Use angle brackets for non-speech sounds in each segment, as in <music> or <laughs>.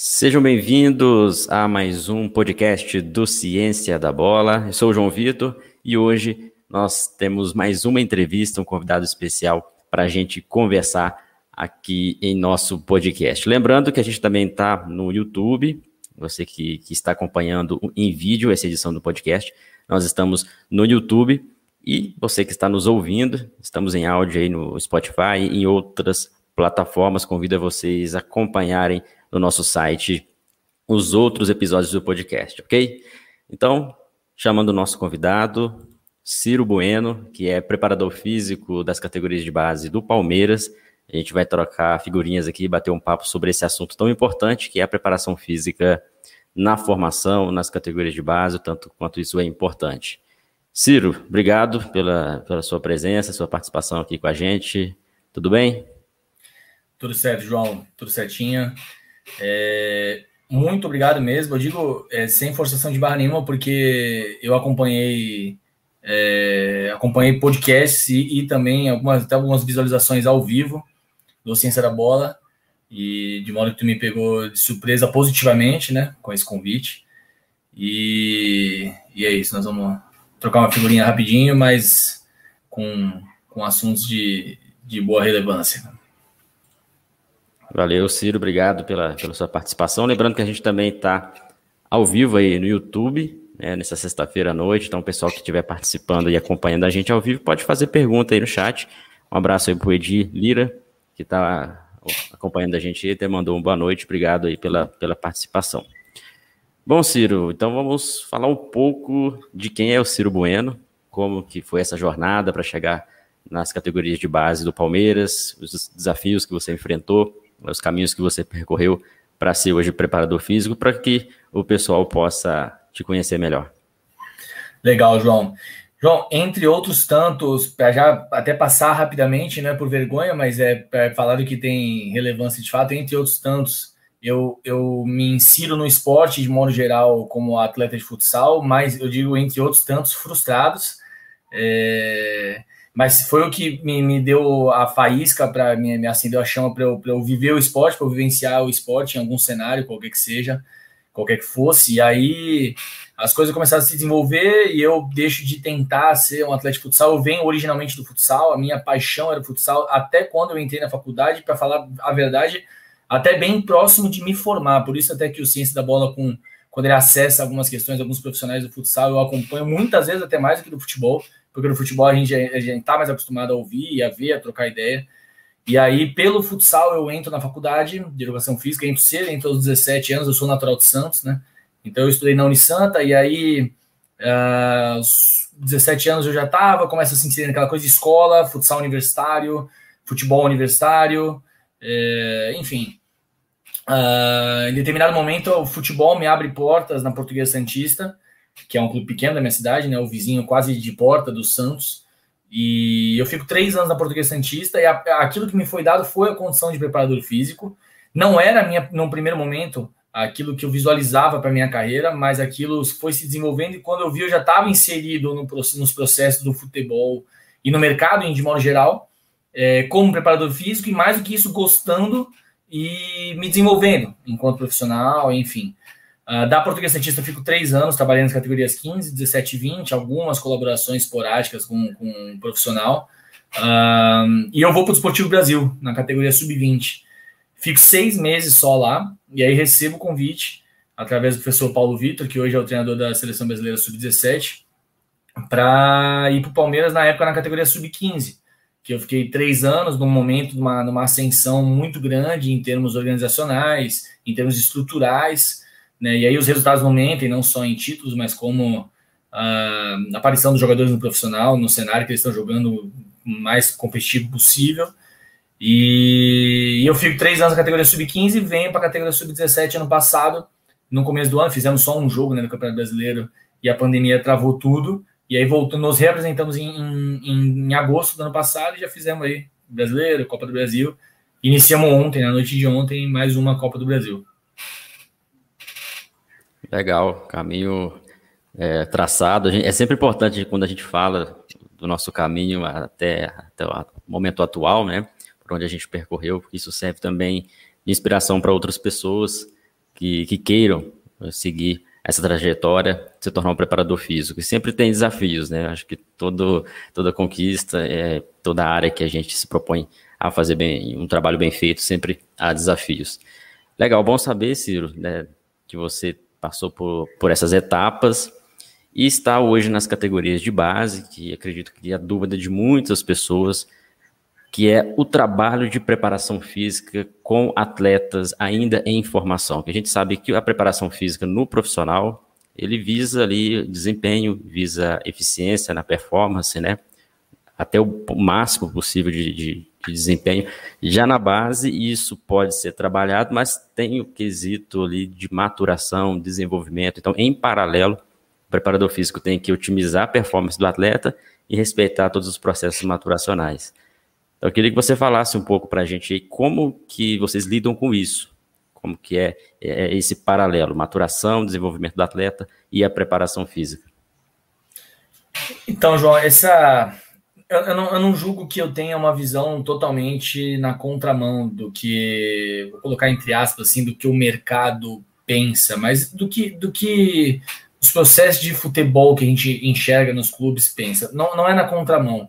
Sejam bem-vindos a mais um podcast do Ciência da Bola. Eu sou o João Vitor e hoje nós temos mais uma entrevista, um convidado especial para a gente conversar aqui em nosso podcast. Lembrando que a gente também está no YouTube, você que, que está acompanhando em vídeo essa edição do podcast, nós estamos no YouTube e você que está nos ouvindo, estamos em áudio aí no Spotify e em outras plataformas. Convido vocês a acompanharem no nosso site os outros episódios do podcast, ok? Então, chamando o nosso convidado, Ciro Bueno, que é preparador físico das categorias de base do Palmeiras. A gente vai trocar figurinhas aqui, bater um papo sobre esse assunto tão importante que é a preparação física na formação, nas categorias de base, tanto quanto isso é importante. Ciro, obrigado pela, pela sua presença, sua participação aqui com a gente. Tudo bem? Tudo certo, João. Tudo certinho. É, muito obrigado mesmo. Eu digo é, sem forçação de barra nenhuma, porque eu acompanhei é, acompanhei podcasts e, e, também algumas, até algumas visualizações ao vivo do Ciência da Bola. E de modo que tu me pegou de surpresa positivamente, né? Com esse convite. E, e é isso, nós vamos trocar uma figurinha rapidinho, mas com, com assuntos de, de boa relevância. Valeu, Ciro, obrigado pela, pela sua participação. Lembrando que a gente também está ao vivo aí no YouTube, né, nessa sexta-feira à noite. Então, o pessoal que estiver participando e acompanhando a gente ao vivo pode fazer pergunta aí no chat. Um abraço aí para o Edi Lira, que está acompanhando a gente e até mandou uma boa noite. Obrigado aí pela, pela participação. Bom, Ciro, então vamos falar um pouco de quem é o Ciro Bueno, como que foi essa jornada para chegar nas categorias de base do Palmeiras, os desafios que você enfrentou os caminhos que você percorreu para ser hoje preparador físico, para que o pessoal possa te conhecer melhor. Legal, João. João, entre outros tantos, para já até passar rapidamente, não é por vergonha, mas é para falar do que tem relevância de fato, entre outros tantos, eu, eu me insiro no esporte de modo geral como atleta de futsal, mas eu digo entre outros tantos frustrados. É, mas foi o que me, me deu a faísca para me, me, acendeu a chama para eu, eu viver o esporte, para eu vivenciar o esporte em algum cenário, qualquer que seja, qualquer que fosse. E aí as coisas começaram a se desenvolver e eu deixo de tentar ser um atleta de futsal. Eu venho originalmente do futsal, a minha paixão era o futsal, até quando eu entrei na faculdade, para falar a verdade, até bem próximo de me formar. Por isso, até que o Ciência da Bola, com, quando ele acessa algumas questões, alguns profissionais do futsal, eu acompanho muitas vezes até mais do que do futebol porque no futebol a gente a gente está mais acostumado a ouvir, a ver, a trocar ideia. E aí, pelo futsal, eu entro na faculdade de educação física, entro cedo, entro aos 17 anos, eu sou natural de Santos, né? Então eu estudei na Unisanta, e aí, uh, aos 17 anos eu já estava, começa a se inserir naquela coisa de escola, futsal universitário, futebol universitário, é, enfim. Uh, em determinado momento, o futebol me abre portas na Portuguesa Santista, que é um clube pequeno da minha cidade, né? O vizinho quase de porta do Santos. E eu fico três anos na Portuguesa Santista e a, aquilo que me foi dado foi a condição de preparador físico. Não era minha, no primeiro momento aquilo que eu visualizava para minha carreira, mas aquilo foi se desenvolvendo e quando eu vi eu já estava inserido no, nos processos do futebol e no mercado de modo geral, é, como preparador físico e mais do que isso gostando e me desenvolvendo enquanto profissional, enfim. Uh, da Portuguesa Cientista eu fico três anos trabalhando nas categorias 15, 17 e 20, algumas colaborações esporádicas com, com um profissional. Uh, e eu vou para o Esportivo Brasil, na categoria sub-20. Fico seis meses só lá, e aí recebo o convite, através do professor Paulo Vitor, que hoje é o treinador da Seleção Brasileira Sub-17, para ir para o Palmeiras na época na categoria sub-15, que eu fiquei três anos num momento, numa, numa ascensão muito grande em termos organizacionais, em termos estruturais, né? E aí os resultados não mentem, não só em títulos, mas como a aparição dos jogadores no profissional, no cenário que eles estão jogando mais competitivo possível. E eu fico três anos na categoria sub-15 e venho para a categoria sub-17 ano passado. No começo do ano, fizemos só um jogo né, no Campeonato Brasileiro e a pandemia travou tudo. E aí voltando, nos representamos em, em, em agosto do ano passado e já fizemos aí Brasileiro, Copa do Brasil. Iniciamos ontem, na noite de ontem, mais uma Copa do Brasil. Legal, caminho é, traçado. é sempre importante quando a gente fala do nosso caminho até, até o momento atual, né? Por onde a gente percorreu, porque isso serve também de inspiração para outras pessoas que, que queiram seguir essa trajetória, se tornar um preparador físico. E sempre tem desafios, né? Acho que todo, toda conquista, é, toda área que a gente se propõe a fazer bem, um trabalho bem feito, sempre há desafios. Legal, bom saber, Ciro, né, que você passou por, por essas etapas e está hoje nas categorias de base, que acredito que é a dúvida de muitas pessoas, que é o trabalho de preparação física com atletas ainda em formação. Que a gente sabe que a preparação física no profissional, ele visa ali desempenho, visa eficiência na performance, né? Até o máximo possível de, de, de desempenho. Já na base, isso pode ser trabalhado, mas tem o quesito ali de maturação, desenvolvimento. Então, em paralelo, o preparador físico tem que otimizar a performance do atleta e respeitar todos os processos maturacionais. Então, eu queria que você falasse um pouco para a gente aí como que vocês lidam com isso, como que é, é esse paralelo, maturação, desenvolvimento do atleta e a preparação física. Então, João, essa eu, eu, não, eu, não, julgo que eu tenha uma visão totalmente na contramão do que, vou colocar entre aspas, assim, do que o mercado pensa, mas do que, do que os processos de futebol que a gente enxerga nos clubes pensa. Não, não é na contramão.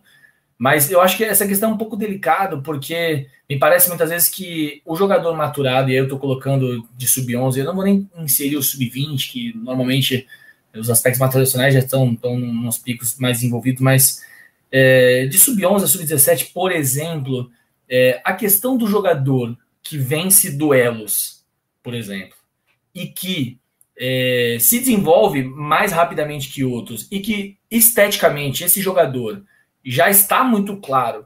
Mas eu acho que essa questão é um pouco delicada, porque me parece muitas vezes que o jogador maturado, e aí eu estou colocando de sub-11, eu não vou nem inserir o sub-20, que normalmente os aspectos maturacionais já estão, estão nos picos mais envolvidos, mas é, de sub-11 a sub-17, por exemplo, é, a questão do jogador que vence duelos, por exemplo, e que é, se desenvolve mais rapidamente que outros, e que esteticamente esse jogador já está muito claro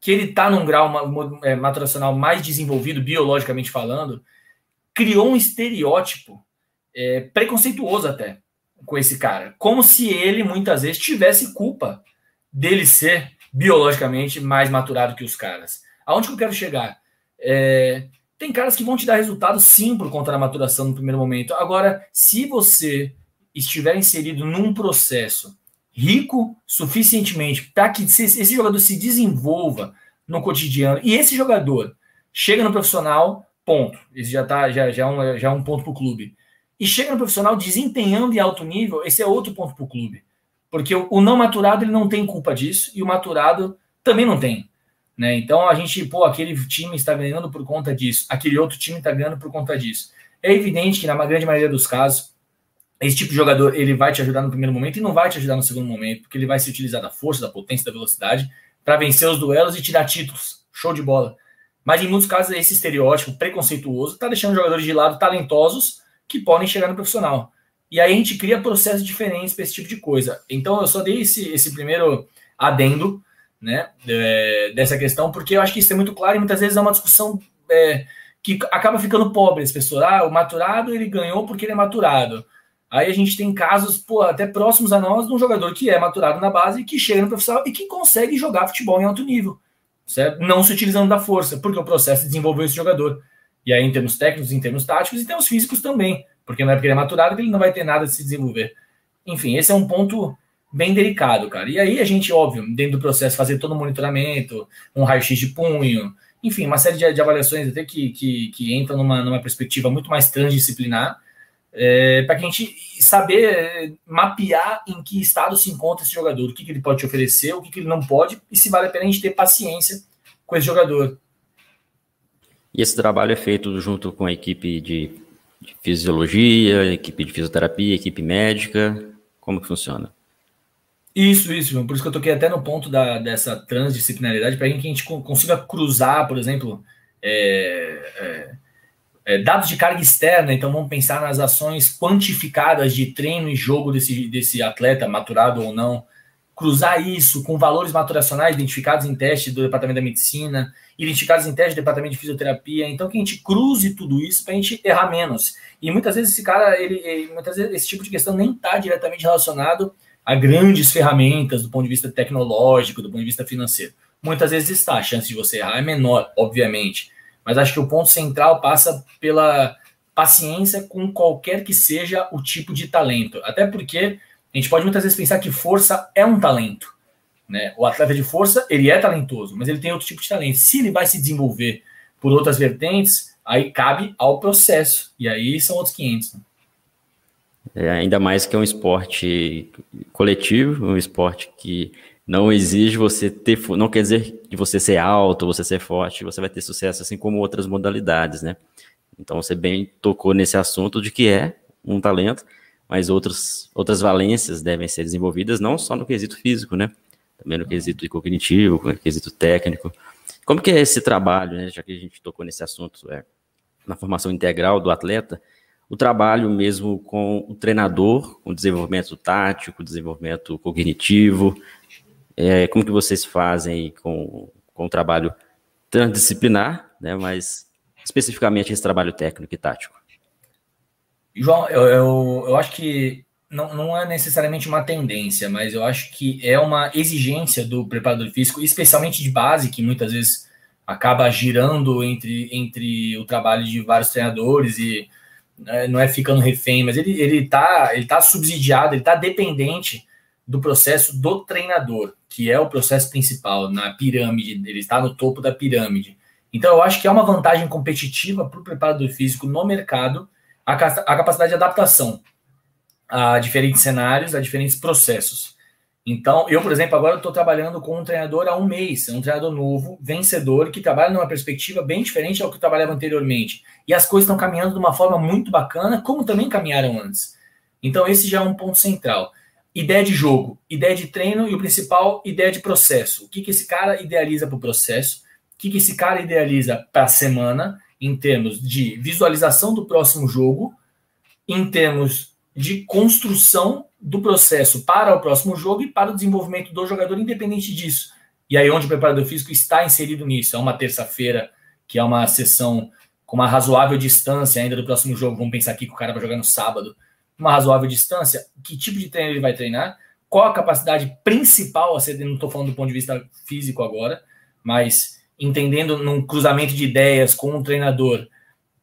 que ele está num grau é, maturacional mais desenvolvido, biologicamente falando, criou um estereótipo é, preconceituoso até com esse cara. Como se ele, muitas vezes, tivesse culpa dele ser biologicamente mais maturado que os caras. Aonde que eu quero chegar? É, tem caras que vão te dar resultado sim por conta da maturação no primeiro momento. Agora, se você estiver inserido num processo rico suficientemente para que esse jogador se desenvolva no cotidiano e esse jogador chega no profissional, ponto. Esse já tá já, já, é, um, já é um ponto para o clube. E chega no profissional desempenhando em alto nível, esse é outro ponto para o clube. Porque o, não maturado ele não tem culpa disso e o maturado também não tem. Né? Então a gente, pô, aquele time está ganhando por conta disso, aquele outro time está ganhando por conta disso. É evidente que na grande maioria dos casos esse tipo de jogador ele vai te ajudar no primeiro momento e não vai te ajudar no segundo momento, porque ele vai se utilizar da força, da potência, da velocidade para vencer os duelos e te dar títulos. Show de bola. Mas em muitos casos esse estereótipo preconceituoso está deixando jogadores de lado talentosos que podem chegar no profissional. E aí a gente cria processos diferentes para esse tipo de coisa. Então eu só dei esse, esse primeiro adendo né, é, dessa questão, porque eu acho que isso é muito claro e muitas vezes é uma discussão é, que acaba ficando pobre. As pessoas, ah, o maturado ele ganhou porque ele é maturado. Aí a gente tem casos, pô, até próximos a nós, de um jogador que é maturado na base, que chega no profissional e que consegue jogar futebol em alto nível, certo? Não se utilizando da força, porque o processo desenvolveu esse jogador. E aí, em termos técnicos, em termos táticos e termos físicos também, porque não é porque ele é maturado que ele não vai ter nada de se desenvolver. Enfim, esse é um ponto bem delicado, cara. E aí a gente, óbvio, dentro do processo, fazer todo o monitoramento, um raio-x de punho, enfim, uma série de, de avaliações até que, que, que entram numa, numa perspectiva muito mais transdisciplinar, é, para que a gente saber é, mapear em que estado se encontra esse jogador, o que, que ele pode te oferecer, o que, que ele não pode, e se vale a pena a gente ter paciência com esse jogador. E esse trabalho é feito junto com a equipe de, de fisiologia, equipe de fisioterapia, equipe médica, como que funciona? Isso, isso, por isso que eu toquei até no ponto da, dessa transdisciplinaridade, para que a gente consiga cruzar, por exemplo, é, é, é, dados de carga externa, então vamos pensar nas ações quantificadas de treino e jogo desse, desse atleta, maturado ou não, cruzar isso com valores maturacionais identificados em teste do Departamento da Medicina, identificados em teste do Departamento de Fisioterapia, então que a gente cruze tudo isso para a gente errar menos. E muitas vezes esse cara, ele, ele muitas vezes esse tipo de questão nem está diretamente relacionado a grandes ferramentas do ponto de vista tecnológico, do ponto de vista financeiro. Muitas vezes está, a chance de você errar é menor, obviamente mas acho que o ponto central passa pela paciência com qualquer que seja o tipo de talento. Até porque a gente pode muitas vezes pensar que força é um talento. Né? O atleta de força, ele é talentoso, mas ele tem outro tipo de talento. Se ele vai se desenvolver por outras vertentes, Aí cabe ao processo, e aí são outros 500. Né? É, ainda mais que é um esporte coletivo, um esporte que não exige você ter, não quer dizer que você ser alto, você ser forte, você vai ter sucesso assim como outras modalidades, né? Então você bem tocou nesse assunto de que é um talento, mas outros, outras valências devem ser desenvolvidas não só no quesito físico, né? Também no quesito cognitivo, no quesito técnico. Como que é esse trabalho, né? Já que a gente tocou nesse assunto, é, na formação integral do atleta, o trabalho mesmo com o treinador, com o desenvolvimento tático, desenvolvimento cognitivo, é, como que vocês fazem com, com o trabalho transdisciplinar, né, mas especificamente esse trabalho técnico e tático? João, eu, eu, eu acho que não, não é necessariamente uma tendência, mas eu acho que é uma exigência do preparador físico, especialmente de base, que muitas vezes acaba girando entre, entre o trabalho de vários treinadores e né, não é ficando refém, mas ele, ele, tá, ele tá subsidiado, ele tá dependente do processo do treinador, que é o processo principal na pirâmide, ele está no topo da pirâmide. Então eu acho que é uma vantagem competitiva para o preparador físico no mercado a, a capacidade de adaptação a diferentes cenários, a diferentes processos. Então, eu, por exemplo, agora estou trabalhando com um treinador há um mês, é um treinador novo, vencedor, que trabalha numa perspectiva bem diferente ao que eu trabalhava anteriormente. E as coisas estão caminhando de uma forma muito bacana, como também caminharam antes. Então, esse já é um ponto central. Ideia de jogo, ideia de treino e o principal, ideia de processo. O que, que esse cara idealiza para o processo? O que, que esse cara idealiza para a semana, em termos de visualização do próximo jogo, em termos de construção do processo para o próximo jogo e para o desenvolvimento do jogador, independente disso. E aí, onde o preparador físico está inserido nisso? É uma terça-feira, que é uma sessão com uma razoável distância ainda do próximo jogo. Vamos pensar aqui que o cara vai jogar no sábado. Uma razoável distância. Que tipo de treino ele vai treinar? Qual a capacidade principal? Não estou falando do ponto de vista físico agora, mas entendendo num cruzamento de ideias com um treinador,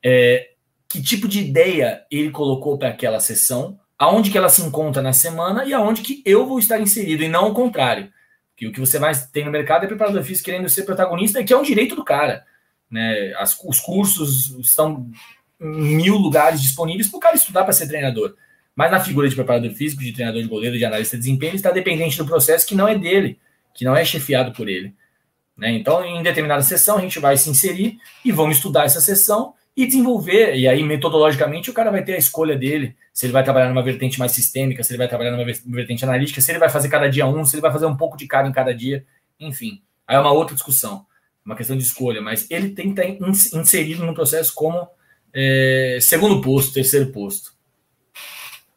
é, que tipo de ideia ele colocou para aquela sessão aonde que ela se encontra na semana e aonde que eu vou estar inserido, e não o contrário. Que o que você mais tem no mercado é preparador físico querendo ser protagonista, que é um direito do cara. Né? As, os cursos estão em mil lugares disponíveis para o cara estudar para ser treinador. Mas na figura de preparador físico, de treinador de goleiro, de analista de desempenho, ele está dependente do processo que não é dele, que não é chefiado por ele. Né? Então, em determinada sessão, a gente vai se inserir e vamos estudar essa sessão e desenvolver. E aí, metodologicamente, o cara vai ter a escolha dele, se ele vai trabalhar numa vertente mais sistêmica, se ele vai trabalhar numa vertente analítica, se ele vai fazer cada dia um, se ele vai fazer um pouco de cada em cada dia, enfim. Aí é uma outra discussão, uma questão de escolha, mas ele tem que estar inserido no processo como é, segundo posto, terceiro posto.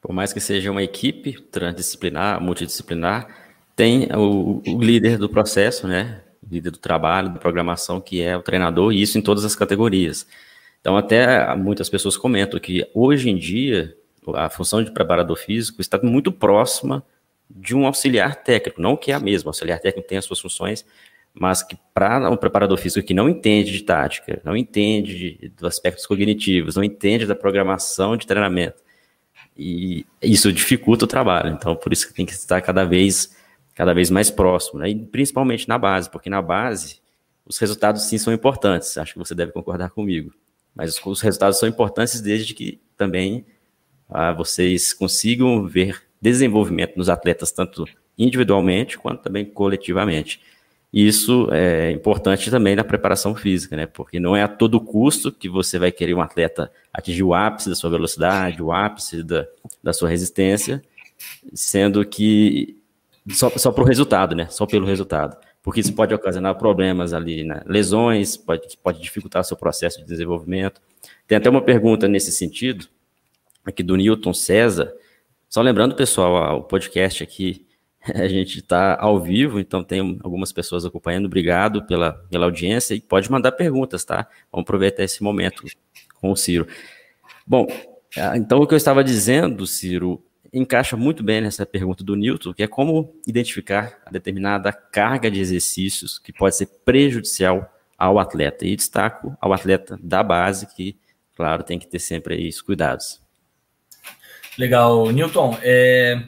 Por mais que seja uma equipe transdisciplinar, multidisciplinar, tem o, o líder do processo, né? Líder do trabalho, da programação, que é o treinador, e isso em todas as categorias. Então, até muitas pessoas comentam que hoje em dia a função de preparador físico está muito próxima de um auxiliar técnico, não que é a mesma, o auxiliar técnico tem as suas funções, mas que para um preparador físico que não entende de tática, não entende de, dos aspectos cognitivos, não entende da programação de treinamento, e isso dificulta o trabalho. Então, por isso que tem que estar cada vez, cada vez mais próximo, né? e principalmente na base, porque na base os resultados sim são importantes. Acho que você deve concordar comigo. Mas os, os resultados são importantes desde que também ah, vocês consigam ver desenvolvimento nos atletas, tanto individualmente quanto também coletivamente. E isso é importante também na preparação física, né? Porque não é a todo custo que você vai querer um atleta atingir o ápice da sua velocidade, o ápice da, da sua resistência, sendo que só, só para o resultado, né? Só pelo resultado porque isso pode ocasionar problemas ali, né? lesões, pode, pode dificultar seu processo de desenvolvimento. Tem até uma pergunta nesse sentido, aqui do Newton César. Só lembrando, pessoal, o podcast aqui, <laughs> a gente está ao vivo, então tem algumas pessoas acompanhando. Obrigado pela, pela audiência e pode mandar perguntas, tá? Vamos aproveitar esse momento com o Ciro. Bom, ah, então o que eu estava dizendo, Ciro, encaixa muito bem nessa pergunta do Newton, que é como identificar a determinada carga de exercícios que pode ser prejudicial ao atleta. E destaco ao atleta da base, que, claro, tem que ter sempre aí os cuidados. Legal, Newton. É...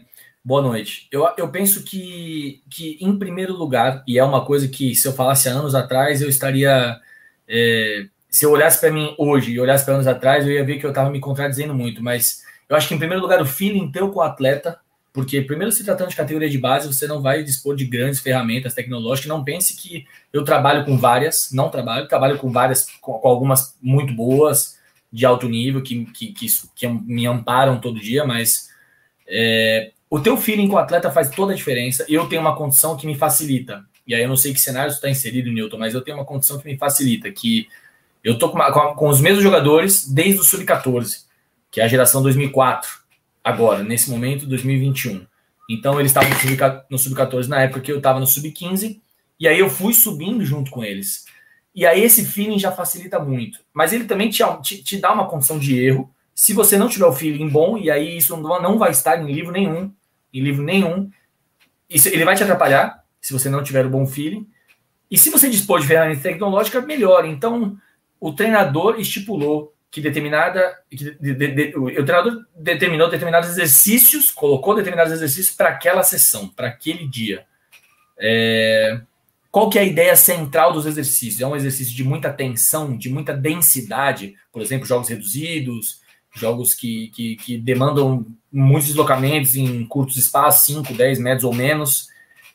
Boa noite. Eu, eu penso que, que, em primeiro lugar, e é uma coisa que se eu falasse anos atrás, eu estaria é, se eu olhasse para mim hoje e olhasse para anos atrás, eu ia ver que eu estava me contradizendo muito. Mas eu acho que, em primeiro lugar, o feeling teu com o atleta, porque, primeiro, se tratando de categoria de base, você não vai dispor de grandes ferramentas tecnológicas. Não pense que eu trabalho com várias, não trabalho, trabalho com várias, com, algumas muito boas, de alto nível, que, que, que, que me amparam todo dia, mas é, o teu feeling com o atleta faz toda a diferença. Eu tenho uma condição que me facilita. E aí eu não sei que cenário está inserido, Newton, mas eu tenho uma condição que me facilita, que eu tô com, com os mesmos jogadores desde o sub-14, que é a geração 2004, agora, nesse momento, 2021. Então eles estavam no sub-14 na época que eu estava no sub-15, e aí eu fui subindo junto com eles. E aí esse feeling já facilita muito. Mas ele também te, te, te dá uma condição de erro, se você não tiver o feeling bom, e aí isso não vai estar em livro nenhum, em livro nenhum, isso, ele vai te atrapalhar se você não tiver o bom feeling. E se você dispor de ferramenta tecnológica, melhor. Então, o treinador estipulou que determinada. Que de, de, de, o treinador determinou determinados exercícios, colocou determinados exercícios para aquela sessão, para aquele dia. É, qual que é a ideia central dos exercícios? É um exercício de muita tensão, de muita densidade, por exemplo, jogos reduzidos, jogos que, que, que demandam muitos deslocamentos em curtos espaços, 5, 10 metros ou menos.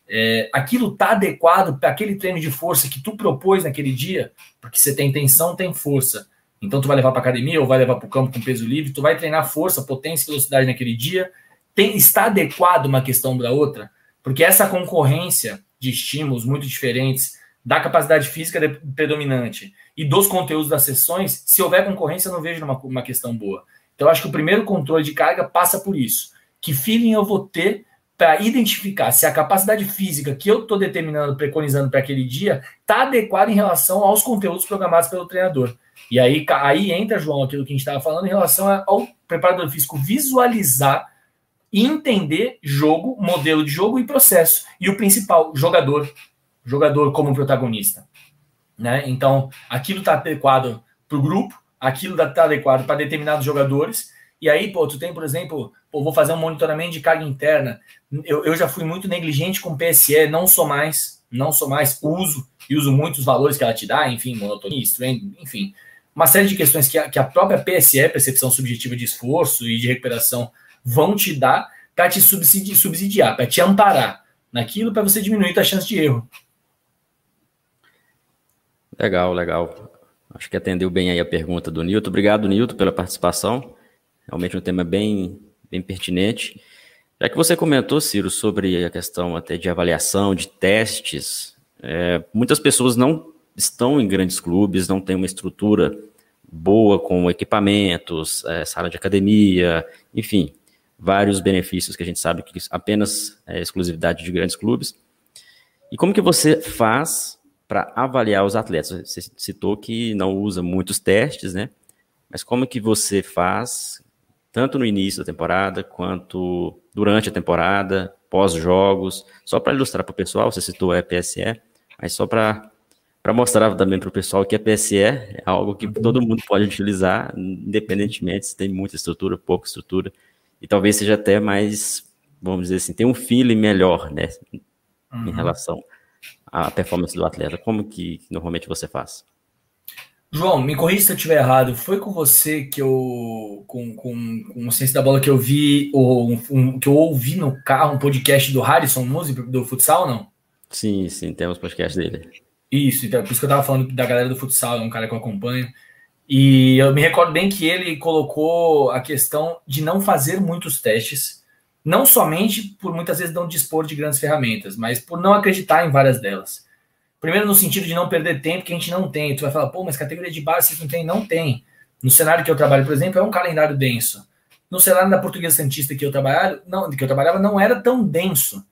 É, aquilo está adequado para aquele treino de força que tu propôs naquele dia, porque você tem tensão, tem força. Então tu vai levar para academia ou vai levar para o campo com peso livre, tu vai treinar força, potência velocidade naquele dia. Tem, está adequado uma questão para outra, porque essa concorrência de estímulos muito diferentes da capacidade física predominante e dos conteúdos das sessões, se houver concorrência, eu não vejo uma, uma questão boa. Então, acho que o primeiro controle de carga passa por isso. Que feeling eu vou ter para identificar se a capacidade física que eu estou determinando, preconizando para aquele dia, está adequada em relação aos conteúdos programados pelo treinador. E aí, aí entra, João, aquilo que a gente estava falando em relação ao preparador físico visualizar e entender jogo, modelo de jogo e processo. E o principal, jogador. Jogador como protagonista. Né? Então, aquilo está adequado para o grupo, aquilo está adequado para determinados jogadores. E aí, pô, tu tem, por exemplo, pô, vou fazer um monitoramento de carga interna. Eu, eu já fui muito negligente com PSE, não sou mais, não sou mais, uso e uso muitos valores que ela te dá, enfim, monotonia, enfim, uma série de questões que a, que a própria PSE, percepção subjetiva de esforço e de recuperação, vão te dar para te subsidiar, subsidiar para te amparar naquilo, para você diminuir a chance de erro. Legal, legal. Acho que atendeu bem aí a pergunta do Nilton. Obrigado, Nilton, pela participação. Realmente um tema bem, bem pertinente. Já que você comentou, Ciro, sobre a questão até de avaliação, de testes, é, muitas pessoas não estão em grandes clubes, não têm uma estrutura boa com equipamentos, é, sala de academia, enfim, vários benefícios que a gente sabe que apenas é exclusividade de grandes clubes. E como que você faz para avaliar os atletas? Você citou que não usa muitos testes, né? Mas como que você faz, tanto no início da temporada, quanto durante a temporada, pós-jogos? Só para ilustrar para o pessoal, você citou a PSE, mas só para mostrar também para o pessoal que a PSE é algo que todo mundo pode utilizar, independentemente se tem muita estrutura, pouca estrutura, e talvez seja até mais, vamos dizer assim, tem um feeling melhor, né, uhum. em relação a performance do atleta? Como que normalmente você faz? João, me corrija se eu estiver errado. Foi com você que eu, com, com, com o Ciência da Bola, que eu vi, ou um, que eu ouvi no carro um podcast do Harrison Music, do futsal, não? Sim, sim, temos podcast dele. Isso, então, por isso que eu tava falando da galera do futsal, é um cara que eu acompanho. E eu me recordo bem que ele colocou a questão de não fazer muitos testes não somente por muitas vezes não dispor de grandes ferramentas, mas por não acreditar em várias delas. Primeiro, no sentido de não perder tempo que a gente não tem. Tu vai falar, pô, mas categoria de base vocês não tem? Não tem. No cenário que eu trabalho, por exemplo, é um calendário denso. No cenário da Portuguesa Santista que eu trabalhava, não, que eu trabalhava não era tão denso,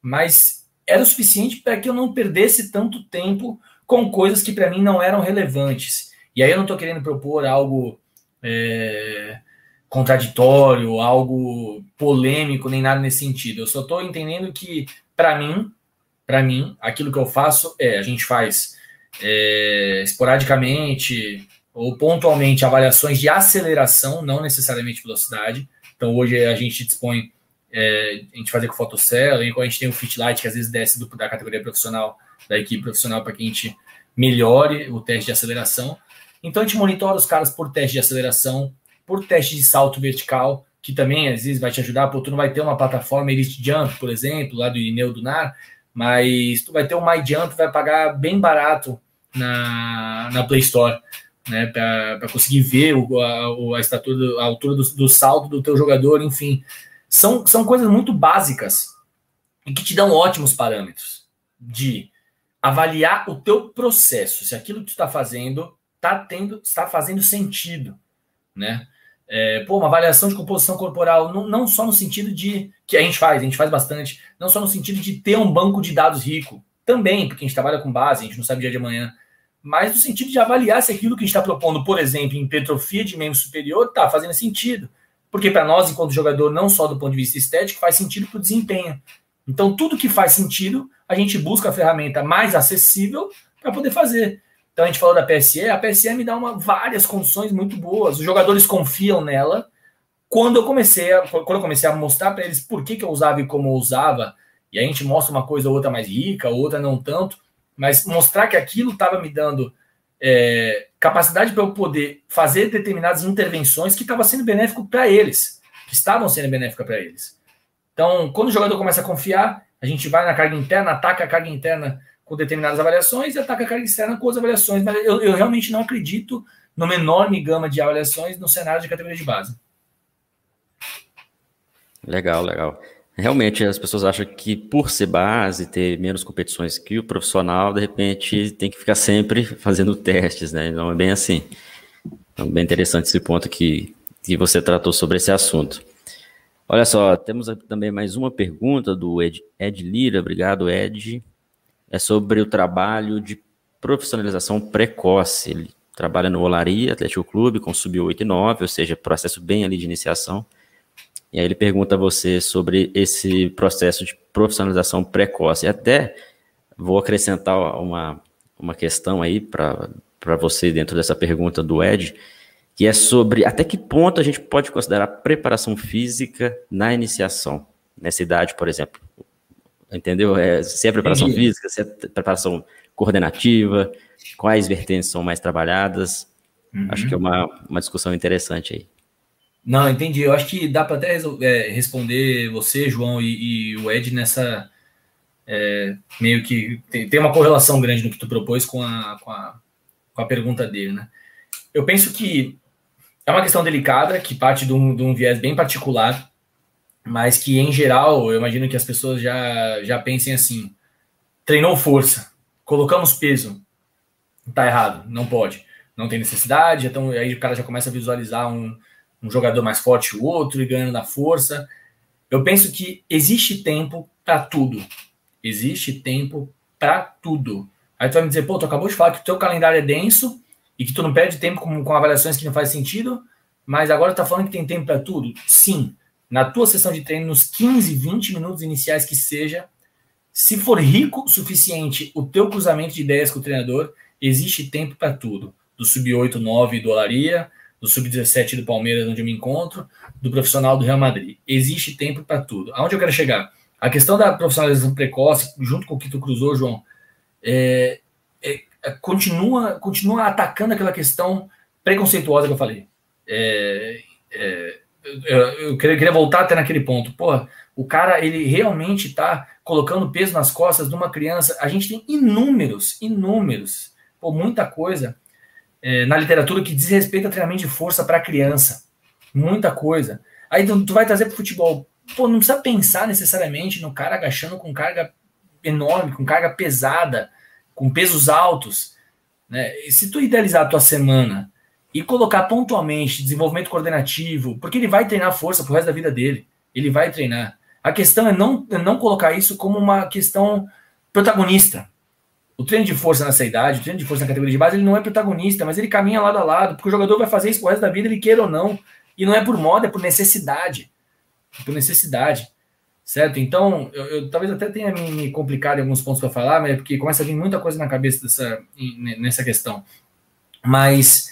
mas era o suficiente para que eu não perdesse tanto tempo com coisas que para mim não eram relevantes. E aí eu não estou querendo propor algo é, contraditório, algo polêmico, nem nada nesse sentido. Eu só estou entendendo que, para mim, para mim, aquilo que eu faço é, a gente faz é, esporadicamente ou pontualmente avaliações de aceleração, não necessariamente velocidade. Então, hoje a gente dispõe, é, a gente fazer com fotocell, e a gente tem o Fitlight, que às vezes desce do, da categoria profissional, da equipe profissional, para que a gente melhore o teste de aceleração. Então a gente monitora os caras por teste de aceleração, por teste de salto vertical, que também às vezes vai te ajudar, porque tu não vai ter uma plataforma Elite Jump, por exemplo, lá do Ineu do NAR, mas tu vai ter um My Jump, vai pagar bem barato na, na Play Store, né, para conseguir ver o, a, a estatura, a altura do, do salto do teu jogador, enfim. São, são coisas muito básicas e que te dão ótimos parâmetros de avaliar o teu processo, se aquilo que tu está fazendo está tendo, está fazendo sentido, né? É, pô, uma avaliação de composição corporal, não, não só no sentido de que a gente faz, a gente faz bastante, não só no sentido de ter um banco de dados rico, também, porque a gente trabalha com base, a gente não sabe dia de amanhã, mas no sentido de avaliar se aquilo que a gente está propondo, por exemplo, em hipertrofia de membro superior, está fazendo sentido. Porque para nós, enquanto jogador, não só do ponto de vista estético, faz sentido para o desempenho. Então, tudo que faz sentido, a gente busca a ferramenta mais acessível para poder fazer. Então, a gente falou da PSE, a PSE me dá uma, várias condições muito boas. Os jogadores confiam nela. Quando eu comecei a, quando eu comecei a mostrar para eles por que, que eu usava e como eu usava, e a gente mostra uma coisa ou outra mais rica, outra não tanto, mas mostrar que aquilo estava me dando é, capacidade para eu poder fazer determinadas intervenções que estava sendo benéfico para eles, que estavam sendo benéficas para eles. Então, quando o jogador começa a confiar, a gente vai na carga interna, ataca a carga interna com determinadas avaliações e ataca a carga externa com as avaliações. Mas eu, eu realmente não acredito numa enorme gama de avaliações no cenário de categoria de base. Legal, legal. Realmente as pessoas acham que por ser base, ter menos competições que o profissional, de repente tem que ficar sempre fazendo testes, né? Não é bem assim. Então, bem interessante esse ponto que, que você tratou sobre esse assunto. Olha só, temos também mais uma pergunta do Ed, Ed Lira, obrigado Ed. É sobre o trabalho de profissionalização precoce. Ele trabalha no Olaria Atlético Clube com sub-8 e 9, ou seja, processo bem ali de iniciação. E aí ele pergunta a você sobre esse processo de profissionalização precoce. E até vou acrescentar uma, uma questão aí para você dentro dessa pergunta do Ed, que é sobre até que ponto a gente pode considerar preparação física na iniciação, nessa idade, por exemplo. Entendeu? É, se é preparação Entendi. física, se é preparação coordenativa, quais vertentes são mais trabalhadas. Uhum. Acho que é uma, uma discussão interessante aí. Não, entendi. Eu acho que dá para até é, responder você, João, e, e o Ed nessa. É, meio que tem, tem, uma correlação grande no que tu propôs com a, com, a, com a pergunta dele, né? Eu penso que é uma questão delicada, que parte de um, de um viés bem particular, mas que, em geral, eu imagino que as pessoas já, já pensem assim: treinou força, colocamos peso, tá errado, não pode, não tem necessidade, então aí o cara já começa a visualizar um um jogador mais forte o outro e ganhando na força. Eu penso que existe tempo para tudo. Existe tempo para tudo. Aí tu vai me dizer, pô, tu acabou de falar que o teu calendário é denso e que tu não perde tempo com, com avaliações que não faz sentido, mas agora tu tá falando que tem tempo para tudo? Sim. Na tua sessão de treino, nos 15, 20 minutos iniciais que seja, se for rico o suficiente o teu cruzamento de ideias com o treinador, existe tempo para tudo. Do sub-8, 9 dolaria, do sub-17 do Palmeiras, onde eu me encontro, do profissional do Real Madrid. Existe tempo para tudo. Aonde eu quero chegar? A questão da profissionalização precoce, junto com o que tu cruzou, João, é, é, é, continua, continua atacando aquela questão preconceituosa que eu falei. É, é, eu, eu, queria voltar até naquele ponto. Porra, o cara, ele realmente está colocando peso nas costas de uma criança. A gente tem inúmeros, inúmeros, pô, muita coisa é, na literatura que diz respeito a treinamento de força para criança. Muita coisa. Aí tu, tu vai trazer para o futebol. Pô, não precisa pensar necessariamente no cara agachando com carga enorme, com carga pesada, com pesos altos. Né? E se tu idealizar a tua semana e colocar pontualmente desenvolvimento coordenativo, porque ele vai treinar força pro resto da vida dele. Ele vai treinar. A questão é não, é não colocar isso como uma questão protagonista. O treino de força nessa idade, o treino de força na categoria de base, ele não é protagonista, mas ele caminha lado a lado, porque o jogador vai fazer isso pro resto da vida, ele queira ou não. E não é por moda, é por necessidade. É por necessidade. Certo? Então, eu, eu talvez até tenha me, complicado em alguns pontos para falar, mas é porque começa a vir muita coisa na cabeça dessa, nessa questão. Mas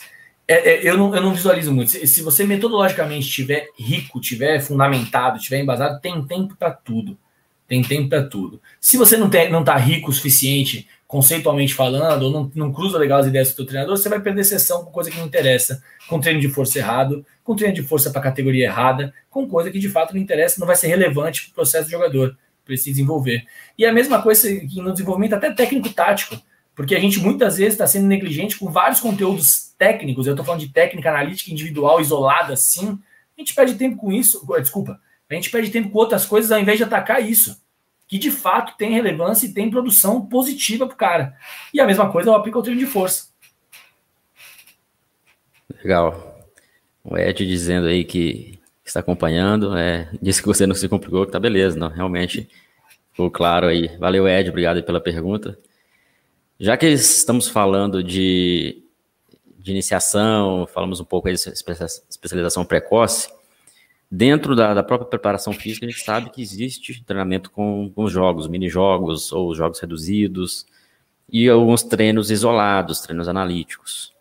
é, é, eu, não, eu não visualizo muito. Se, se você metodologicamente estiver rico, estiver fundamentado, estiver embasado, tem tempo para tudo. Tem tempo para tudo. Se você não, tem, não tá rico o suficiente conceitualmente falando, ou não, não cruza legal as ideias do teu treinador, você vai perder sessão com coisa que não interessa, com treino de força errado, com treino de força para categoria errada, com coisa que de fato não interessa, não vai ser relevante para o processo do jogador, para se desenvolver. E a mesma coisa no desenvolvimento até técnico-tático, porque a gente muitas vezes está sendo negligente com vários conteúdos técnicos, eu estou falando de técnica analítica individual, isolada, assim, a gente perde tempo com isso, desculpa, a gente perde tempo com outras coisas ao invés de atacar isso que de fato tem relevância e tem produção positiva para o cara. E a mesma coisa eu aplico ao treino de força. Legal. O Ed dizendo aí que está acompanhando, é, disse que você não se complicou, que tá beleza, não, realmente ficou claro aí. Valeu, Ed, obrigado pela pergunta. Já que estamos falando de, de iniciação, falamos um pouco aí de especialização precoce, Dentro da, da, própria preparação física, a gente sabe que existe treinamento com, com jogos, mini-jogos ou jogos reduzidos e alguns treinos isolados, treinos analíticos.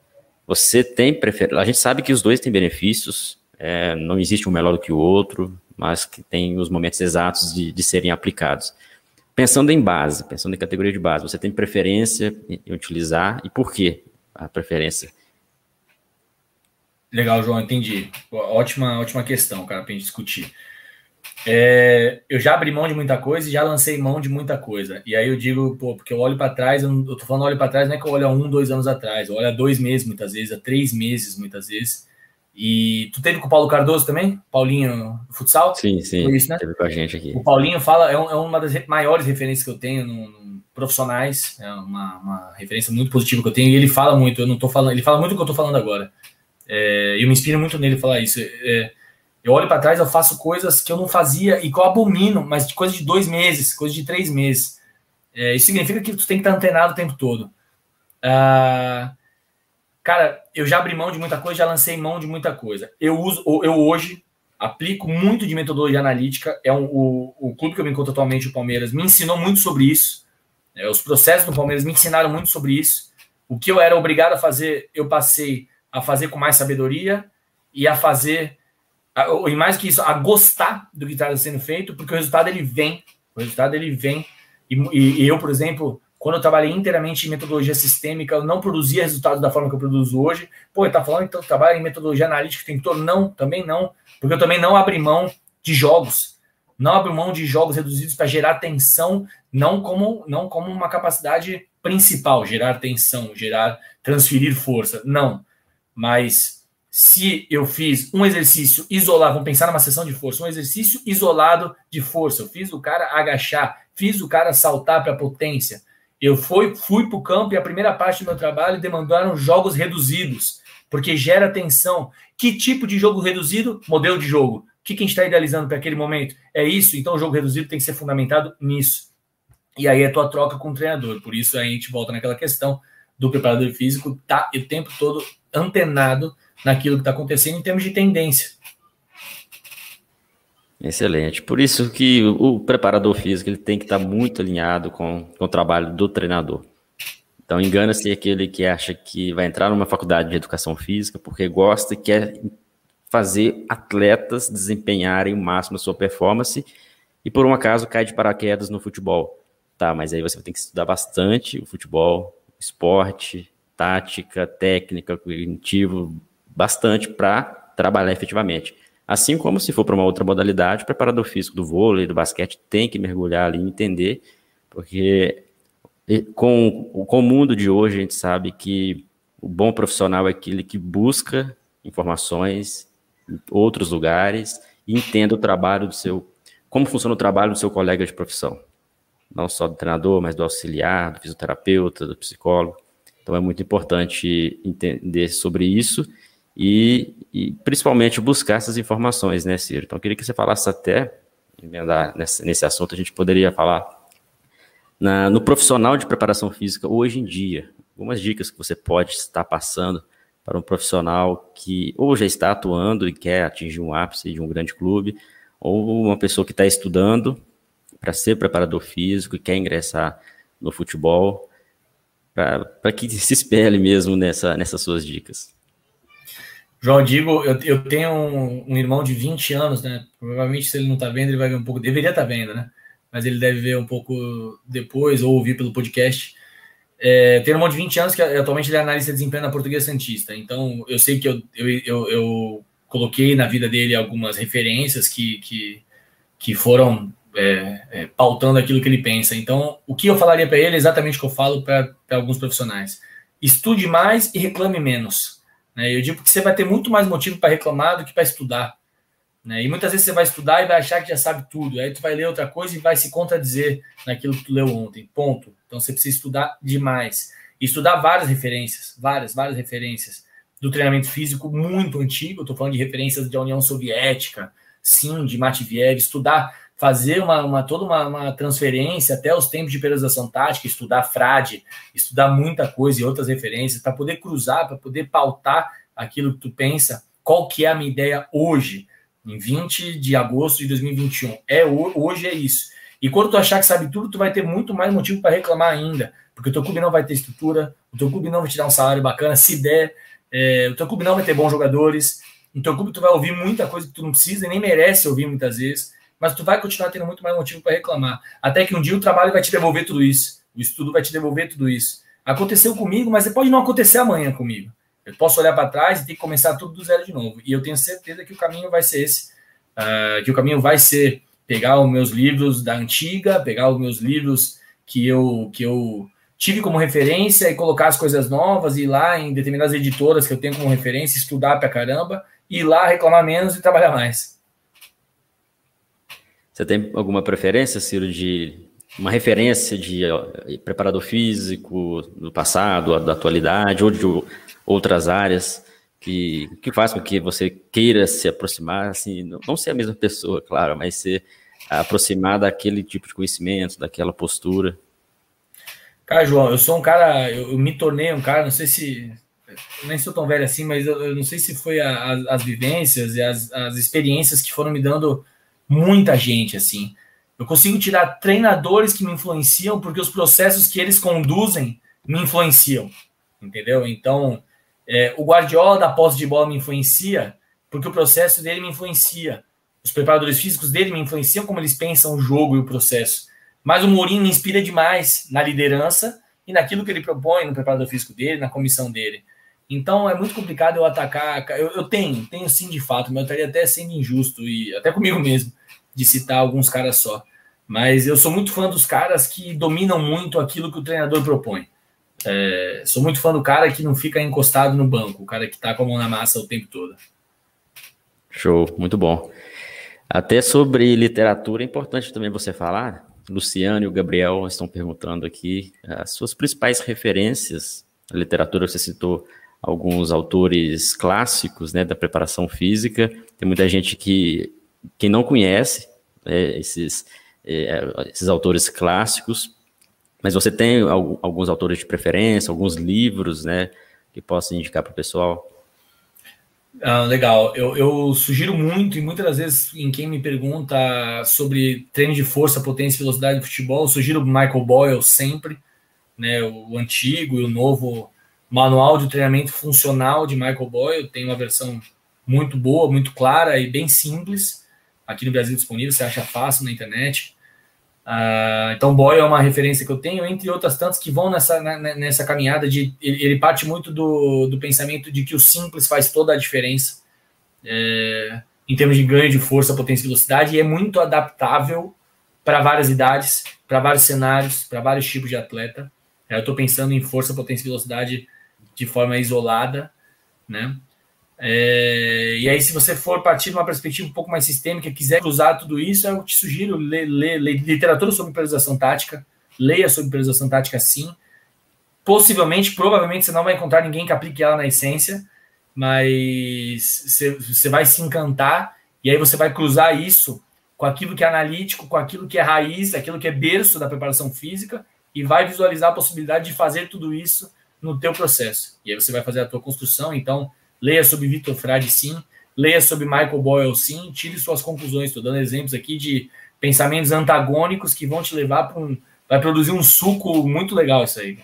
Você tem preferência? A gente sabe que os dois têm benefícios, é, não existe um melhor do que o outro, mas que tem os momentos exatos de, de serem aplicados. Pensando em base, pensando em categoria de base, você tem preferência em utilizar e por que a preferência? Legal, João, entendi. Ótima, ótima questão, cara, para a gente discutir. É, eu já abri mão de muita coisa e já lancei mão de muita coisa. E aí eu digo, pô, porque eu olho para trás, eu, não, eu tô falando olho para trás, não é que eu olho há um, dois anos atrás, eu olho há dois meses muitas vezes, há três meses muitas vezes. E tu teve com o Paulo Cardoso também? Paulinho futsal? Sim, sim. Isso, né? Teve com a gente aqui. O Paulinho fala, é, um, é uma das maiores referências que eu tenho no, no profissionais, é uma, uma, referência muito positiva que eu tenho. E ele fala muito, eu não tô falando, ele fala muito o que eu tô falando agora. É, eu me inspiro muito nele falar isso. É, eu olho para trás, eu faço coisas que eu não fazia e que eu abomino, mas de coisa de dois meses, coisa de três meses. É, isso significa que tu tem que estar antenado o tempo todo. Ah, cara, eu já abri mão de muita coisa, já lancei mão de muita coisa. Eu uso, eu hoje aplico muito de metodologia analítica. É um, o, o clube que eu me encontro atualmente, o Palmeiras, me ensinou muito sobre isso. É, os processos do Palmeiras me ensinaram muito sobre isso. O que eu era obrigado a fazer, eu passei a fazer com mais sabedoria e a fazer, e mais que isso, a gostar do que está sendo feito, porque o resultado ele vem, o resultado ele vem. E, e, eu, por exemplo, quando eu trabalhei inteiramente em metodologia sistêmica, eu não produzia resultados da forma que eu produzo hoje. Pô, ele tá falando então trabalha em metodologia analítica tem todo? Não, também não, porque eu também não abri mão de jogos. Não abro mão de jogos reduzidos para gerar tensão, não como, não como uma capacidade principal, gerar tensão, gerar, transferir força. Não. Mas se eu fiz um exercício isolado, vamos pensar numa sessão de força, um exercício isolado de força, eu fiz o cara agachar, fiz o cara saltar para potência. Eu fui, fui para o campo e a primeira parte do meu trabalho demandaram jogos reduzidos, porque gera tensão. Que tipo de jogo reduzido? Modelo de jogo. O que, que a gente está idealizando para aquele momento? É isso, então o jogo reduzido tem que ser fundamentado nisso. E aí é tua troca com o treinador. Por isso a gente volta naquela questão do preparador físico, tá o tempo todo antenado naquilo que está acontecendo em termos de tendência. Excelente. Por isso que o preparador físico ele tem que estar tá muito alinhado com, com o trabalho do treinador. Então engana-se aquele que acha que vai entrar numa faculdade de educação física porque gosta e quer fazer atletas desempenharem o máximo a sua performance e por um acaso cai de paraquedas no futebol. Tá, mas aí você ter que estudar bastante o futebol, esporte, tática, técnica, cognitivo, bastante para trabalhar efetivamente. Assim como se for para uma outra modalidade, o preparador físico do vôlei, do basquete, tem que mergulhar ali e entender, porque com, com o mundo de hoje a gente sabe que o bom profissional é aquele que busca informações em outros lugares e entenda o trabalho do seu, como funciona o trabalho do seu colega de profissão. Não só do treinador, mas do auxiliar, do fisioterapeuta, do psicólogo. Então é muito importante entender sobre isso e, e principalmente buscar essas informações, né, Ciro? Então eu queria que você falasse até, nesse, nesse assunto, a gente poderia falar na, no profissional de preparação física hoje em dia. Algumas dicas que você pode estar passando para um profissional que ou já está atuando e quer atingir um ápice de um grande clube, ou uma pessoa que está estudando para ser preparador físico e quer ingressar no futebol para que se espelhe mesmo nessa, nessas suas dicas. João, digo, eu, eu tenho um, um, irmão de 20 anos, né? Provavelmente, se ele não está vendo, ele vai ver um pouco. Deveria estar tá vendo, né? Mas ele deve ver um pouco depois ou ouvir pelo podcast. é, tem um irmão de 20 anos que atualmente ele é analista de desempenho na Portuguesa Santista. Então, eu sei que eu, eu, eu, eu coloquei na vida dele algumas referências que, que, que foram é, é, pautando aquilo que ele pensa. Então, o que eu falaria para ele é exatamente o que eu falo para alguns profissionais: estude mais e reclame menos. Né? Eu digo que você vai ter muito mais motivo para reclamar do que para estudar. Né? E muitas vezes você vai estudar e vai achar que já sabe tudo. Aí tu vai ler outra coisa e vai se contradizer naquilo que tu leu ontem. Ponto. Então você precisa estudar demais. E estudar várias referências, várias, várias referências do treinamento físico muito antigo. Estou falando de referências da União Soviética, sim, de Matviev, estudar, fazer uma, uma toda uma, uma, transferência até os tempos de periodização tática, estudar frade, estudar muita coisa e outras referências para poder cruzar, para poder pautar aquilo que tu pensa, qual que é a minha ideia hoje em 20 de agosto de 2021. É hoje é isso. E quando tu achar que sabe tudo, tu vai ter muito mais motivo para reclamar ainda, porque o teu clube não vai ter estrutura, o teu clube não vai te dar um salário bacana, se der, é, o teu clube não vai ter bons jogadores, no teu clube tu vai ouvir muita coisa que tu não precisa e nem merece ouvir muitas vezes, mas tu vai continuar tendo muito mais motivo para reclamar. Até que um dia o trabalho vai te devolver tudo isso, o estudo vai te devolver tudo isso. Aconteceu comigo, mas pode não acontecer amanhã comigo. Eu posso olhar para trás e ter que começar tudo do zero de novo. E eu tenho certeza que o caminho vai ser esse, uh, que o caminho vai ser pegar os meus livros da antiga, pegar os meus livros que eu que eu tive como referência e colocar as coisas novas, ir lá em determinadas editoras que eu tenho como referência, estudar pra caramba, ir lá reclamar menos e trabalhar mais. Você tem alguma preferência, Ciro, de uma referência de preparador físico do passado, da atualidade, ou de outras áreas que, que faz com que você queira se aproximar, assim, não ser a mesma pessoa, claro, mas ser aproximar daquele tipo de conhecimento, daquela postura? Cara, João, eu sou um cara, eu, eu me tornei um cara, não sei se, nem sou tão velho assim, mas eu, eu não sei se foi a, a, as vivências e as, as experiências que foram me dando muita gente, assim. Eu consigo tirar treinadores que me influenciam porque os processos que eles conduzem me influenciam, entendeu? Então, é, o Guardiola da posse de bola me influencia porque o processo dele me influencia. Os preparadores físicos dele me influenciam como eles pensam o jogo e o processo. Mas o Mourinho me inspira demais na liderança e naquilo que ele propõe no preparador físico dele, na comissão dele. Então é muito complicado eu atacar. Eu, eu tenho, tenho sim de fato, mas eu estaria até sendo injusto e até comigo mesmo de citar alguns caras só. Mas eu sou muito fã dos caras que dominam muito aquilo que o treinador propõe. É, sou muito fã do cara que não fica encostado no banco, o cara que tá com a mão na massa o tempo todo. Show, muito bom. Até sobre literatura é importante também você falar. Luciano e o Gabriel estão perguntando aqui as suas principais referências na literatura. Você citou alguns autores clássicos né, da preparação física. Tem muita gente que, que não conhece né, esses, é, esses autores clássicos, mas você tem alguns autores de preferência, alguns livros, né, que possa indicar para o pessoal? Ah, legal. Eu, eu, sugiro muito, e muitas das vezes, em quem me pergunta sobre treino de força, potência e velocidade de futebol, eu sugiro Michael Boyle sempre, né, o antigo e o novo manual de treinamento funcional de Michael Boyle. Tem uma versão muito boa, muito clara e bem simples. Aqui no Brasil disponível, você acha fácil na internet. Uh, então, Boyle é uma referência que eu tenho, entre outras tantas que vão nessa, né, nessa caminhada de. Ele, ele, parte muito do, do pensamento de que o simples faz toda a diferença é, em termos de ganho de força, potência e velocidade, e é muito adaptável para várias idades, para vários cenários, para vários tipos de atleta. É, eu estou pensando em força, potência e velocidade de forma isolada, né? É, e aí, se você for partir de uma perspectiva um pouco mais sistêmica, quiser cruzar tudo isso, eu te sugiro ler, ler, ler literatura sobre periodização tática, leia sobre periodização tática sim. Possivelmente, provavelmente, você não vai encontrar ninguém que aplique ela na essência, mas você, vai se encantar e aí você vai cruzar isso com aquilo que é analítico, com aquilo que é raiz, aquilo que é berço da preparação física e vai visualizar a possibilidade de fazer tudo isso no teu processo. E aí você vai fazer a tua construção, então leia sobre Vitor Frade sim, leia sobre Michael Boyle sim, tire suas conclusões. Estou dando exemplos aqui de pensamentos antagônicos que vão te levar para um. Vai produzir um suco muito legal isso aí.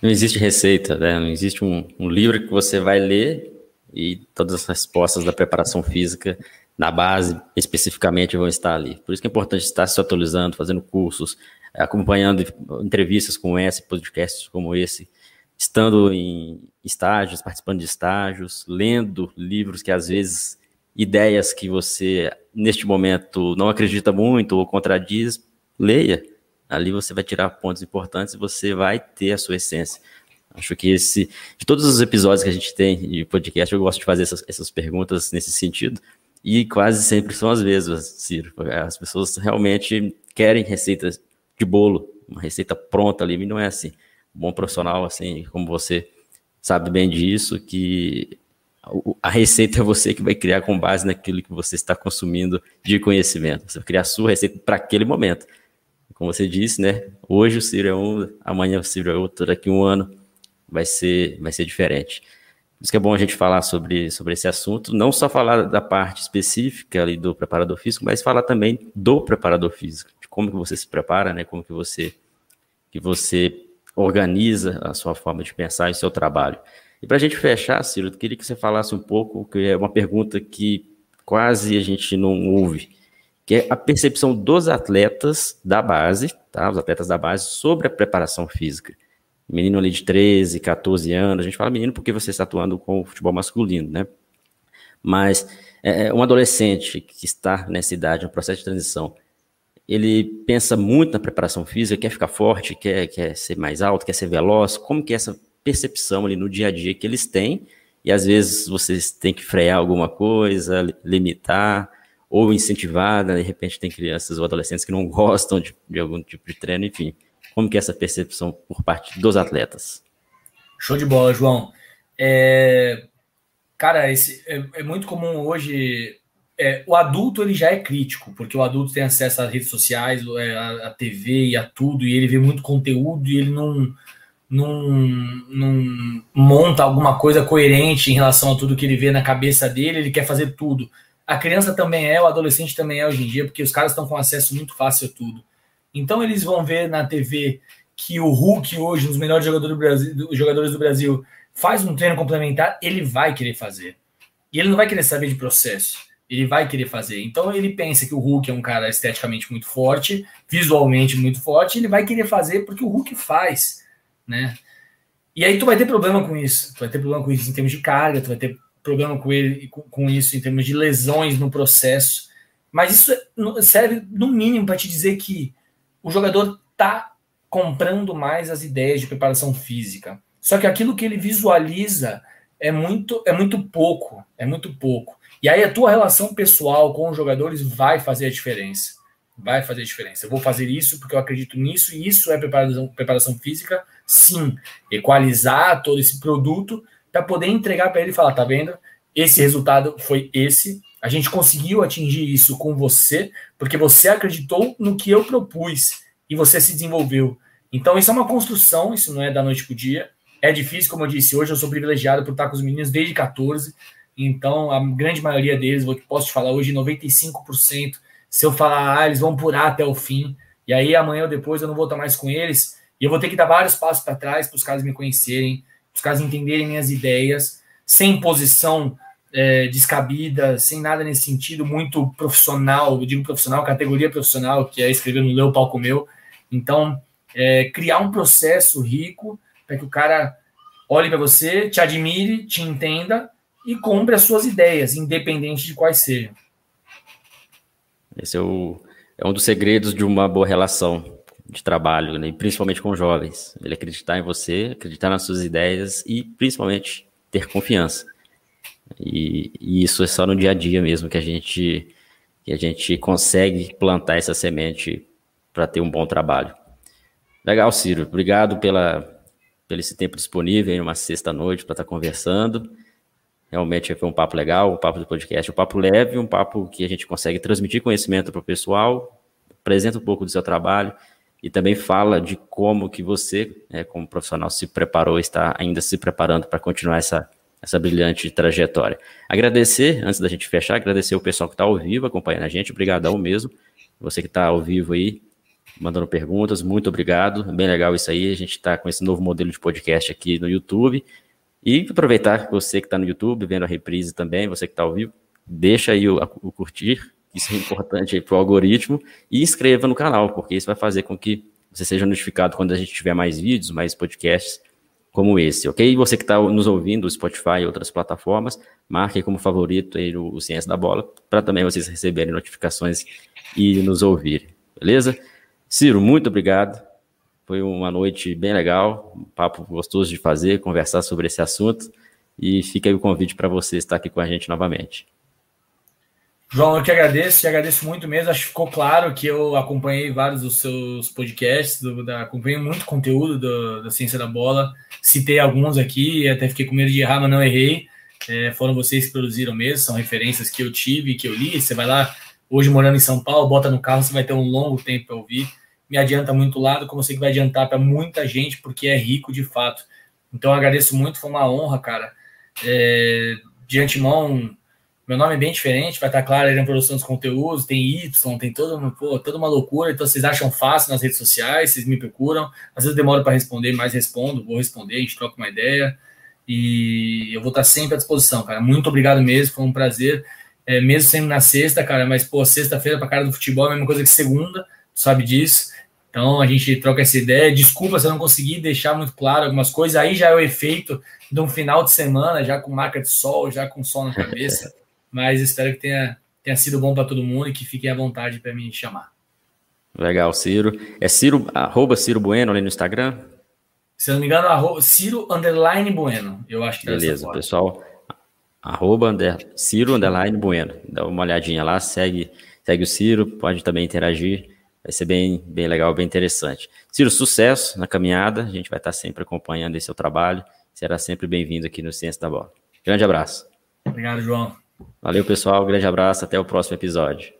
Não existe receita, né? Não existe um, um livro que você vai ler e todas as respostas da preparação física na base especificamente vão estar ali. Por isso que é importante estar se atualizando, fazendo cursos, acompanhando entrevistas como essa, podcasts como esse, estando em estágios, participando de estágios, lendo livros que às vezes ideias que você neste momento não acredita muito ou contradiz, leia. Ali você vai tirar pontos importantes e você vai ter a sua essência. Acho que esse, de todos os episódios que a gente tem de podcast, eu gosto de fazer essas, essas perguntas nesse sentido, e quase sempre são as mesmas, Ciro. As pessoas realmente querem receitas de bolo, uma receita pronta ali, e não é assim. Bom profissional, assim, como você sabe bem disso, que a receita é você que vai criar com base naquilo que você está consumindo de conhecimento. Você vai criar a sua receita para aquele momento. Como você disse, né? Hoje o Ciro é um, amanhã o Ciro é outro, daqui um ano vai ser, vai ser diferente. Por isso que é bom a gente falar sobre, sobre esse assunto, não só falar da parte específica ali do preparador físico, mas falar também do preparador físico, de como que você se prepara, né? Como que você que você organiza a sua forma de pensar e seu trabalho. E para a gente fechar, Ciro, eu queria que você falasse um pouco, que é uma pergunta que quase a gente não ouve, que é a percepção dos atletas da base, tá? Os atletas da base sobre a preparação física menino ali de 13, 14 anos, a gente fala menino porque você está atuando com o futebol masculino, né? Mas é, é, um adolescente que está nessa idade, no processo de transição, ele pensa muito na preparação física, quer ficar forte, quer, quer ser mais alto, quer ser veloz, como que é essa percepção ali no dia a dia que eles têm, e às vezes vocês têm que frear alguma coisa, limitar, ou incentivar, né? de repente tem crianças ou adolescentes que não <laughs> gostam de, de algum tipo de treino, enfim. Como que é essa percepção por parte dos atletas? Show de bola, João. É, cara, esse, é, é, muito comum hoje. É, o adulto ele já é crítico, porque o adulto tem acesso às redes sociais, é, à, à TV e a tudo, e ele vê muito conteúdo e ele não, não, não monta alguma coisa coerente em relação a tudo que ele vê na cabeça dele, ele quer fazer tudo. A criança também é, o adolescente também é hoje em dia, porque os caras estão com acesso muito fácil a tudo. Então eles vão ver na TV que o Hulk hoje, um dos melhores jogadores do Brasil, jogadores do Brasil, faz um treino complementar, ele vai querer fazer. E ele não vai querer saber de processo. Ele vai querer fazer. Então ele pensa que o Hulk é um cara esteticamente muito forte, visualmente muito forte, ele vai querer fazer porque o Hulk faz, né? E aí tu vai ter problema com isso. Tu vai ter problema com isso em termos de carga, tu vai ter problema com ele com, isso em termos de lesões no processo. Mas isso serve no mínimo para te dizer que o jogador está comprando mais as ideias de preparação física. Só que aquilo que ele visualiza é muito, é muito pouco, é muito pouco. E aí a tua relação pessoal com os jogadores vai fazer a diferença. Vai fazer a diferença. Eu vou fazer isso porque eu acredito nisso e isso é preparação, preparação física. Sim, equalizar todo esse produto para poder entregar para ele e falar, tá vendo? Esse resultado foi esse, a gente conseguiu atingir isso com você, porque você acreditou no que eu propus e você se desenvolveu. Então, isso é uma construção, isso não é da noite para o dia. É difícil, como eu disse, hoje eu sou privilegiado por estar com os meninos desde 14. Então, a grande maioria deles, vou posso te falar hoje, 95%. Se eu falar, ah, eles vão purar até o fim. E aí, amanhã ou depois, eu não vou estar mais com eles. E eu vou ter que dar vários passos para trás para os caras me conhecerem, para os caras entenderem minhas ideias, sem posição é, descabida, sem nada nesse sentido, muito profissional, eu digo profissional, categoria profissional, que é escrever no Leu Palco Meu. Então, é, criar um processo rico para que o cara olhe para você, te admire, te entenda e compre as suas ideias, independente de quais sejam. Esse é, o, é um dos segredos de uma boa relação de trabalho, né? principalmente com jovens. Ele acreditar em você, acreditar nas suas ideias e, principalmente, ter confiança. E, e, isso é só no dia a dia mesmo que a gente que a gente consegue plantar essa semente para ter um bom trabalho. Legal, Ciro. Obrigado pela, pelo esse tempo disponível em uma sexta-noite para estar tá conversando. Realmente foi um papo legal, um papo do podcast, um papo leve, um papo que a gente consegue transmitir conhecimento para o pessoal, apresenta um pouco do seu trabalho e também fala de como que você, né, como profissional, se preparou, está ainda se preparando para continuar essa essa brilhante trajetória. Agradecer, antes da gente fechar, agradecer o pessoal que está ao vivo acompanhando a gente, obrigadão mesmo. Você que está ao vivo aí, mandando perguntas, muito obrigado, bem legal isso aí, a gente está com esse novo modelo de podcast aqui no YouTube. E aproveitar você que está no YouTube, vendo a reprise também, você que está ao vivo, deixa aí o, o curtir, isso é importante para o algoritmo, e inscreva no canal, porque isso vai fazer com que você seja notificado quando a gente tiver mais vídeos, mais podcasts como esse, ok? E você que está nos ouvindo, Spotify e outras plataformas, marque como favorito aí o, o Ciência da Bola, para também vocês receberem notificações e nos ouvirem, beleza? Ciro, muito obrigado. Foi uma noite bem legal, um papo gostoso de fazer, conversar sobre esse assunto. E fica aí o convite para você estar aqui com a gente novamente. João, eu que agradeço, te agradeço muito mesmo. Acho que ficou claro que eu acompanhei vários dos seus podcasts, do, da, acompanhei muito conteúdo do, da Ciência da Bola. Citei alguns aqui, até fiquei com medo de errar, mas não errei. É, foram vocês que produziram mesmo, são referências que eu tive, que eu li. Você vai lá, hoje morando em São Paulo, bota no carro, você vai ter um longo tempo para ouvir me adianta muito lado, como eu sei que vai adiantar para muita gente, porque é rico de fato. Então, agradeço muito, foi uma honra, cara. É, de antemão, meu nome é bem diferente, vai estar claro aí na produção dos conteúdos, tem Y, tem toda, pô, toda uma loucura, então vocês acham fácil nas redes sociais, vocês me procuram, às vezes demora para responder, mas respondo, vou responder, a gente troca uma ideia, e eu vou estar sempre à disposição, cara. Muito obrigado mesmo, foi um prazer, é, mesmo sendo na sexta, cara, mas, pô, sexta-feira para cara do futebol é a mesma coisa que segunda, sabe disso, então a gente troca essa ideia. Desculpa se eu não consegui deixar muito claro algumas coisas. Aí já é o efeito de um final de semana, já com marca de sol, já com sol na cabeça. <laughs> Mas espero que tenha, tenha sido bom para todo mundo e que fiquem à vontade para me chamar. Legal, Ciro. É Ciro, arroba Ciro Bueno ali no Instagram? Se eu não me engano, arroba, Ciro Underline Bueno. Eu acho que Beleza, pessoal. Arroba under, Ciro Underline Bueno. Dá uma olhadinha lá, segue, segue o Ciro, pode também interagir vai ser bem, bem legal, bem interessante. Ciro, sucesso na caminhada, a gente vai estar sempre acompanhando esse seu trabalho, será sempre bem-vindo aqui no Ciência da Bola. Grande abraço. Obrigado, João. Valeu, pessoal, grande abraço, até o próximo episódio.